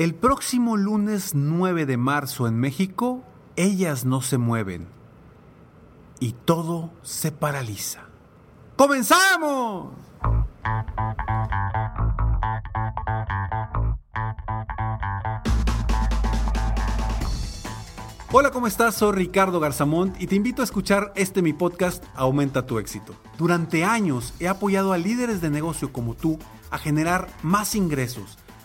El próximo lunes 9 de marzo en México, ellas no se mueven y todo se paraliza. ¡Comenzamos! Hola, ¿cómo estás? Soy Ricardo Garzamont y te invito a escuchar este mi podcast Aumenta tu éxito. Durante años he apoyado a líderes de negocio como tú a generar más ingresos,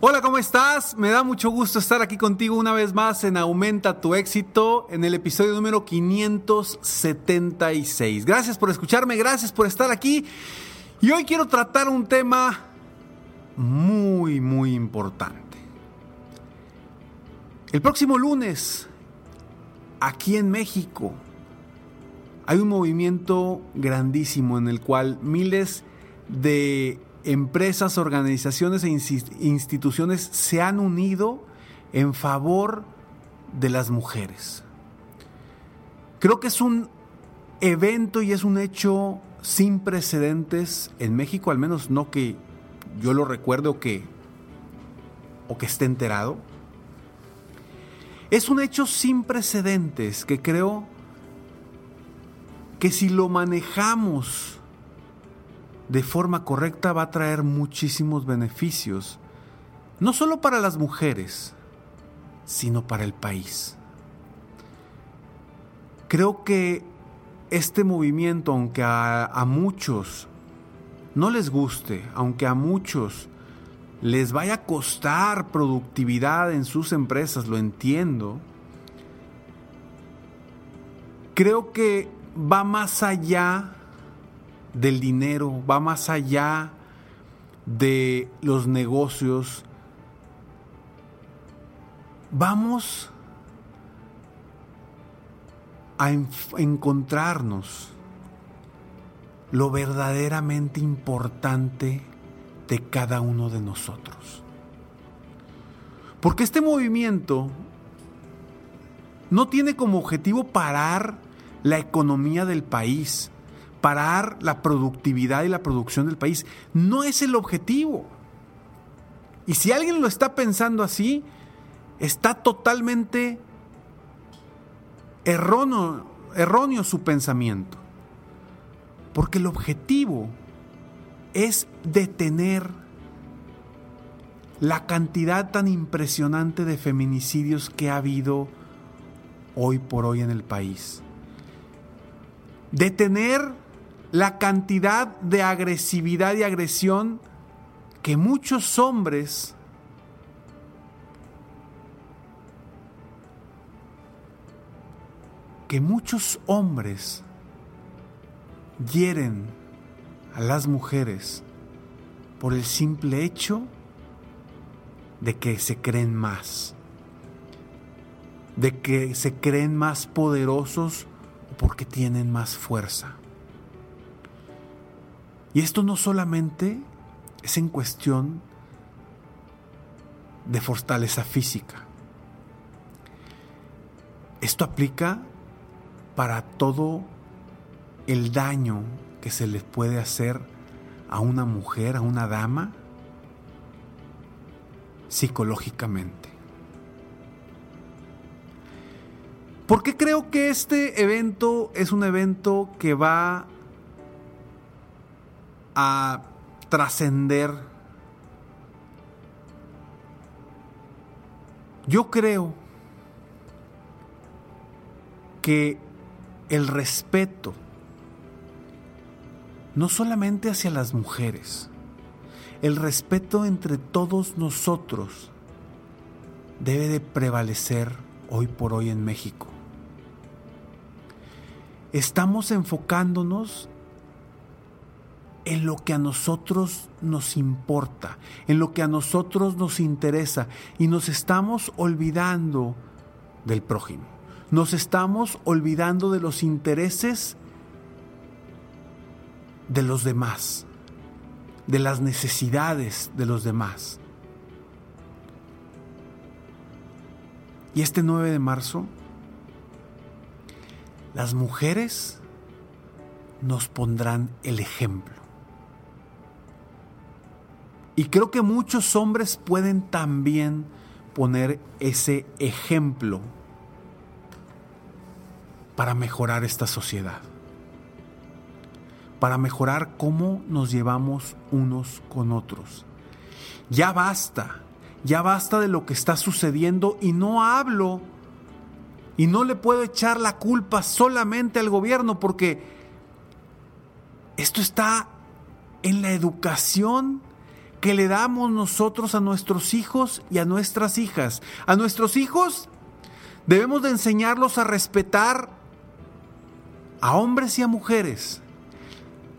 Hola, ¿cómo estás? Me da mucho gusto estar aquí contigo una vez más en Aumenta tu éxito en el episodio número 576. Gracias por escucharme, gracias por estar aquí. Y hoy quiero tratar un tema muy, muy importante. El próximo lunes, aquí en México, hay un movimiento grandísimo en el cual miles de empresas, organizaciones e instituciones se han unido en favor de las mujeres. Creo que es un evento y es un hecho sin precedentes en México, al menos no que yo lo recuerde o que, o que esté enterado. Es un hecho sin precedentes que creo que si lo manejamos de forma correcta va a traer muchísimos beneficios, no solo para las mujeres, sino para el país. Creo que este movimiento, aunque a, muchos no les guste, aunque a muchos les vaya a costar productividad en sus empresas, lo entiendo. Creo que va más allá del dinero, va más allá de los negocios. Vamos a encontrarnos lo verdaderamente importante de cada uno de nosotros. Porque este movimiento no tiene como objetivo parar la economía del país, parar la productividad y la producción del país. No es el objetivo. Y si alguien lo está pensando así, está totalmente erróneo, erróneo su pensamiento. Porque el objetivo es detener la cantidad tan impresionante de feminicidios que ha habido hoy por hoy en el país. Detener la cantidad de agresividad y agresión que muchos hombres que muchos hombres hieren a las mujeres por el simple hecho de que se creen más, de que se creen más poderosos porque tienen más fuerza. Y esto no solamente es en cuestión de fortaleza física. Esto aplica para todo el daño que se le puede hacer a una mujer, a una dama, psicológicamente. ¿Por qué creo que este evento es un evento que va a trascender? Yo creo que el respeto, no solamente hacia las mujeres, el respeto entre todos nosotros debe de prevalecer hoy por hoy en México. Estamos enfocándonos en lo que a nosotros nos importa, en lo que a nosotros nos interesa y nos estamos olvidando del prójimo. Nos estamos olvidando de los intereses de los demás de las necesidades de los demás. Y este 9 de marzo, las mujeres nos pondrán el ejemplo. Y creo que muchos hombres pueden también poner ese ejemplo para mejorar esta sociedad para mejorar cómo nos llevamos unos con otros. Ya basta, ya basta de lo que está sucediendo y no hablo y no le puedo echar la culpa solamente al gobierno porque esto está en la educación que le damos nosotros a nuestros hijos y a nuestras hijas. A nuestros hijos debemos de enseñarlos a respetar a hombres y a mujeres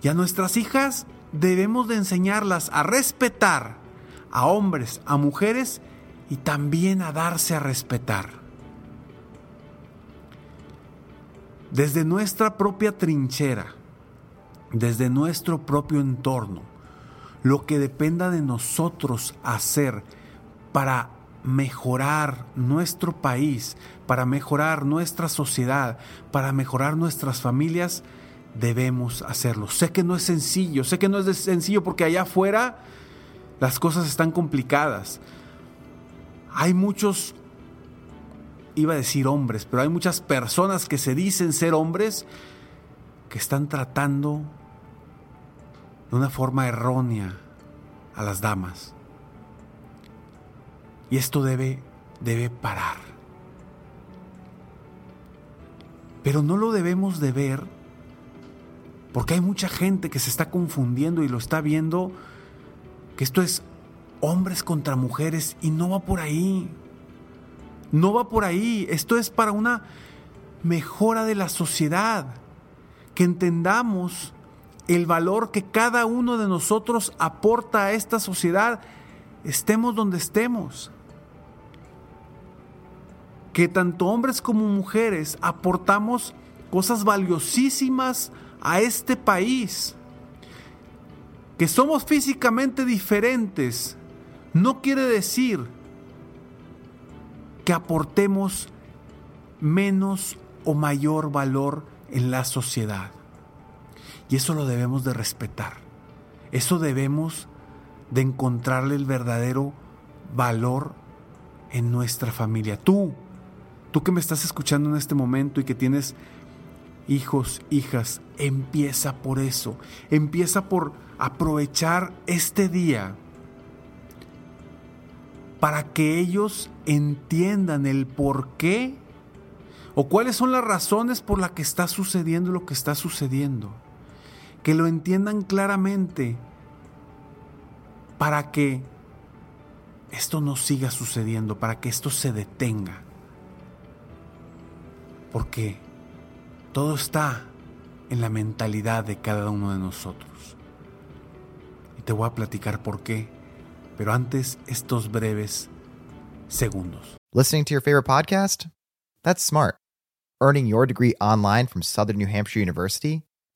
y a nuestras hijas debemos de enseñarlas a respetar a hombres, a mujeres y también a darse a respetar. Desde nuestra propia trinchera, desde nuestro propio entorno, lo que dependa de nosotros hacer para mejorar nuestro país, para mejorar nuestra sociedad, para mejorar nuestras familias, debemos hacerlo. Sé que no es sencillo, sé que no es sencillo porque allá afuera las cosas están complicadas. Hay muchos, iba a decir hombres, pero hay muchas personas que se dicen ser hombres que están tratando de una forma errónea a las damas. Y esto debe, debe parar. Pero no lo debemos de ver porque hay mucha gente que se está confundiendo y lo está viendo que esto es hombres contra mujeres y no va por ahí. No va por ahí. Esto es para una mejora de la sociedad. Que entendamos el valor que cada uno de nosotros aporta a esta sociedad, estemos donde estemos. Que tanto hombres como mujeres aportamos cosas valiosísimas a este país. Que somos físicamente diferentes no quiere decir que aportemos menos o mayor valor en la sociedad. Y eso lo debemos de respetar. Eso debemos de encontrarle el verdadero valor en nuestra familia. Tú, tú que me estás escuchando en este momento y que tienes hijos, hijas, empieza por eso. Empieza por aprovechar este día para que ellos entiendan el por qué o cuáles son las razones por las que está sucediendo lo que está sucediendo. Que lo entiendan claramente para que esto no siga sucediendo, para que esto se detenga. Porque todo está en la mentalidad de cada uno de nosotros. Y te voy a platicar por qué, pero antes estos breves segundos. Listening to your favorite podcast? That's smart. Earning your degree online from Southern New Hampshire University?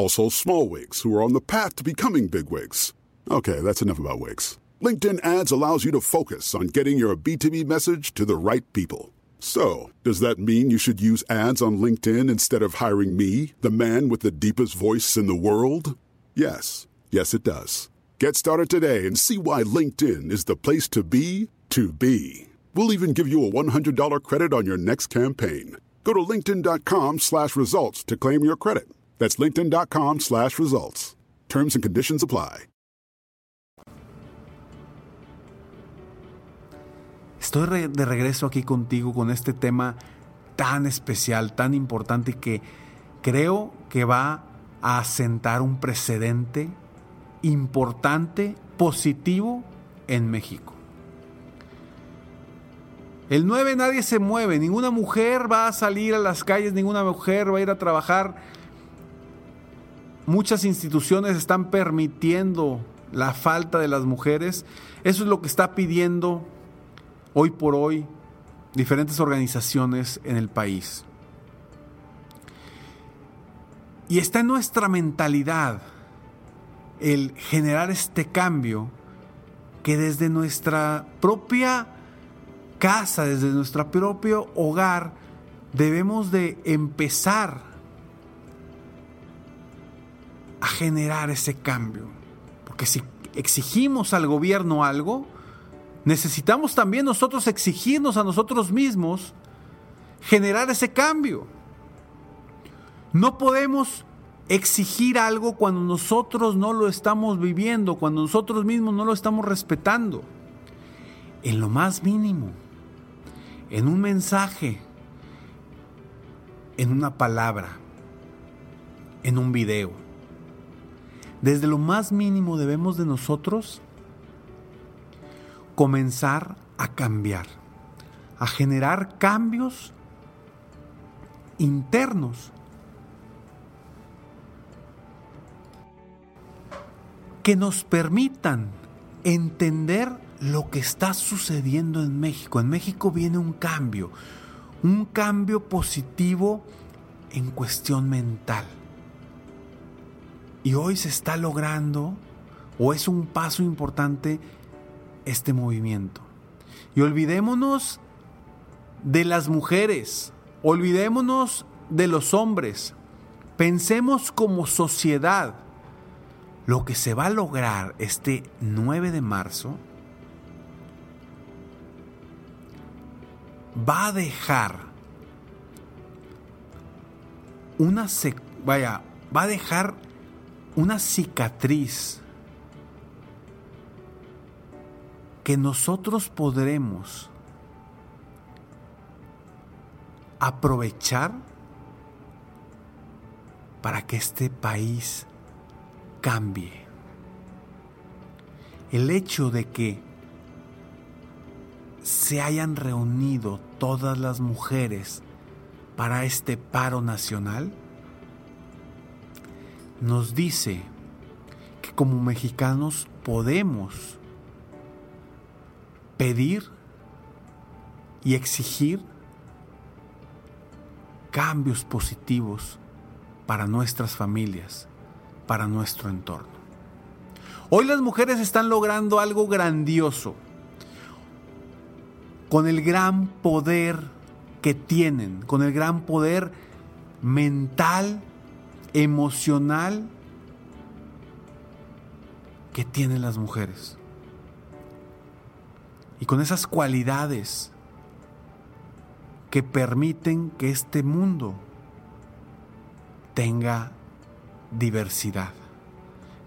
also small wigs who are on the path to becoming big wigs. Okay, that's enough about wigs. LinkedIn ads allows you to focus on getting your B2B message to the right people. So, does that mean you should use ads on LinkedIn instead of hiring me, the man with the deepest voice in the world? Yes. Yes, it does. Get started today and see why LinkedIn is the place to be to be. We'll even give you a $100 credit on your next campaign. Go to linkedin.com slash results to claim your credit. That's linkedin.com slash results. Terms and conditions apply. Estoy de regreso aquí contigo con este tema tan especial, tan importante que creo que va a asentar un precedente importante, positivo en México. El 9 nadie se mueve, ninguna mujer va a salir a las calles, ninguna mujer va a ir a trabajar. Muchas instituciones están permitiendo la falta de las mujeres. Eso es lo que está pidiendo hoy por hoy diferentes organizaciones en el país. Y está en nuestra mentalidad el generar este cambio que desde nuestra propia casa, desde nuestro propio hogar, debemos de empezar generar ese cambio. Porque si exigimos al gobierno algo, necesitamos también nosotros exigirnos a nosotros mismos generar ese cambio. No podemos exigir algo cuando nosotros no lo estamos viviendo, cuando nosotros mismos no lo estamos respetando. En lo más mínimo, en un mensaje, en una palabra, en un video. Desde lo más mínimo debemos de nosotros comenzar a cambiar, a generar cambios internos que nos permitan entender lo que está sucediendo en México. En México viene un cambio, un cambio positivo en cuestión mental. Y hoy se está logrando, o es un paso importante, este movimiento. Y olvidémonos de las mujeres, olvidémonos de los hombres. Pensemos como sociedad. Lo que se va a lograr este 9 de marzo va a dejar una vaya, va a dejar una cicatriz que nosotros podremos aprovechar para que este país cambie. El hecho de que se hayan reunido todas las mujeres para este paro nacional nos dice que como mexicanos podemos pedir y exigir cambios positivos para nuestras familias, para nuestro entorno. Hoy las mujeres están logrando algo grandioso con el gran poder que tienen, con el gran poder mental, emocional que tienen las mujeres. Y con esas cualidades que permiten que este mundo tenga diversidad,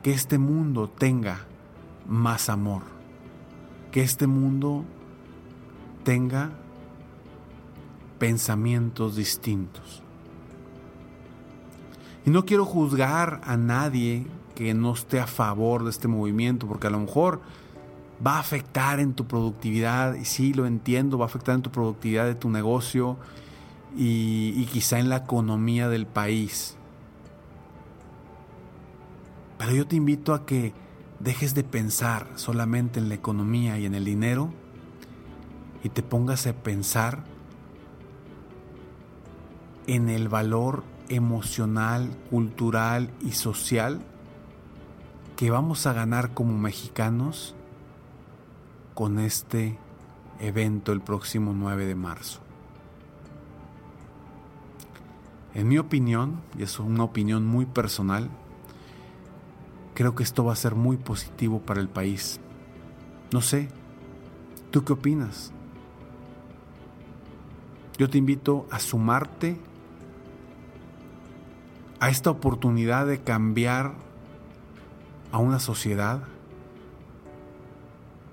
que este mundo tenga más amor, que este mundo tenga pensamientos distintos. Y no quiero juzgar a nadie que no esté a favor de este movimiento, porque a lo mejor va a afectar en tu productividad, y sí lo entiendo, va a afectar en tu productividad de tu negocio y, quizá en la economía del país. Pero yo te invito a que dejes de pensar solamente en la economía y en el dinero y te pongas a pensar en el valor emocional, cultural y social que vamos a ganar como mexicanos con este evento el próximo 9 de marzo. En mi opinión, y es una opinión muy personal, creo que esto va a ser muy positivo para el país. No sé, ¿tú qué opinas? Yo te invito a sumarte a esta oportunidad de cambiar a una sociedad,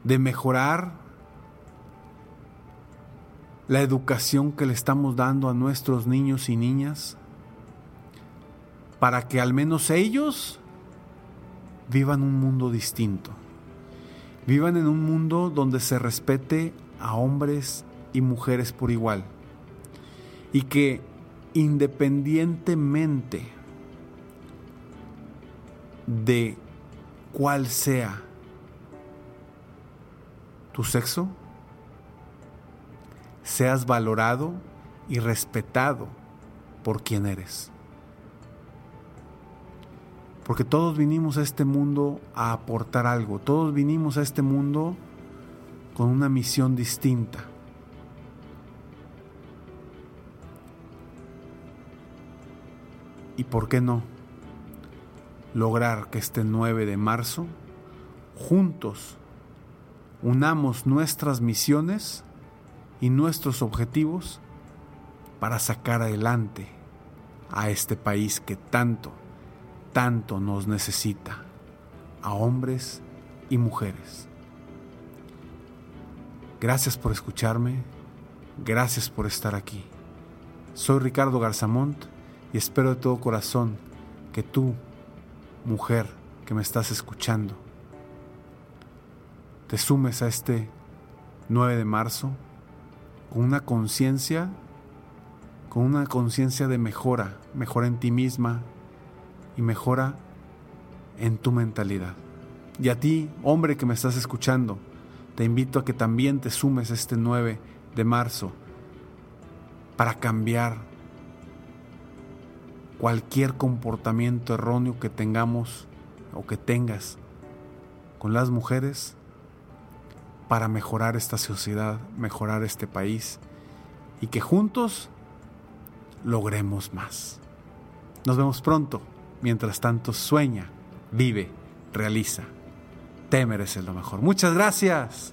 de mejorar la educación que le estamos dando a nuestros niños y niñas, para que al menos ellos vivan un mundo distinto, vivan en un mundo donde se respete a hombres y mujeres por igual y que independientemente de cuál sea tu sexo, seas valorado y respetado por quien eres. Porque todos vinimos a este mundo a aportar algo, todos vinimos a este mundo con una misión distinta. y por qué no lograr que este 9 de marzo juntos unamos nuestras misiones y nuestros objetivos para sacar adelante a este país que tanto, tanto nos necesita, a hombres y mujeres. Gracias por escucharme, gracias por estar aquí. Soy Ricardo Garzamont y espero de todo corazón que tú, mujer que me estás escuchando, te sumes a este 9 de marzo con una conciencia, con una conciencia de mejora, mejora en ti misma y mejora en tu mentalidad. Y a ti, hombre que me estás escuchando, te invito a que también te sumes a este 9 de marzo para cambiar cualquier comportamiento erróneo que tengamos o que tengas con las mujeres para mejorar esta sociedad, mejorar este país y que juntos logremos más. Nos vemos pronto. Mientras tanto, sueña, vive, realiza. Te mereces lo mejor. Muchas gracias.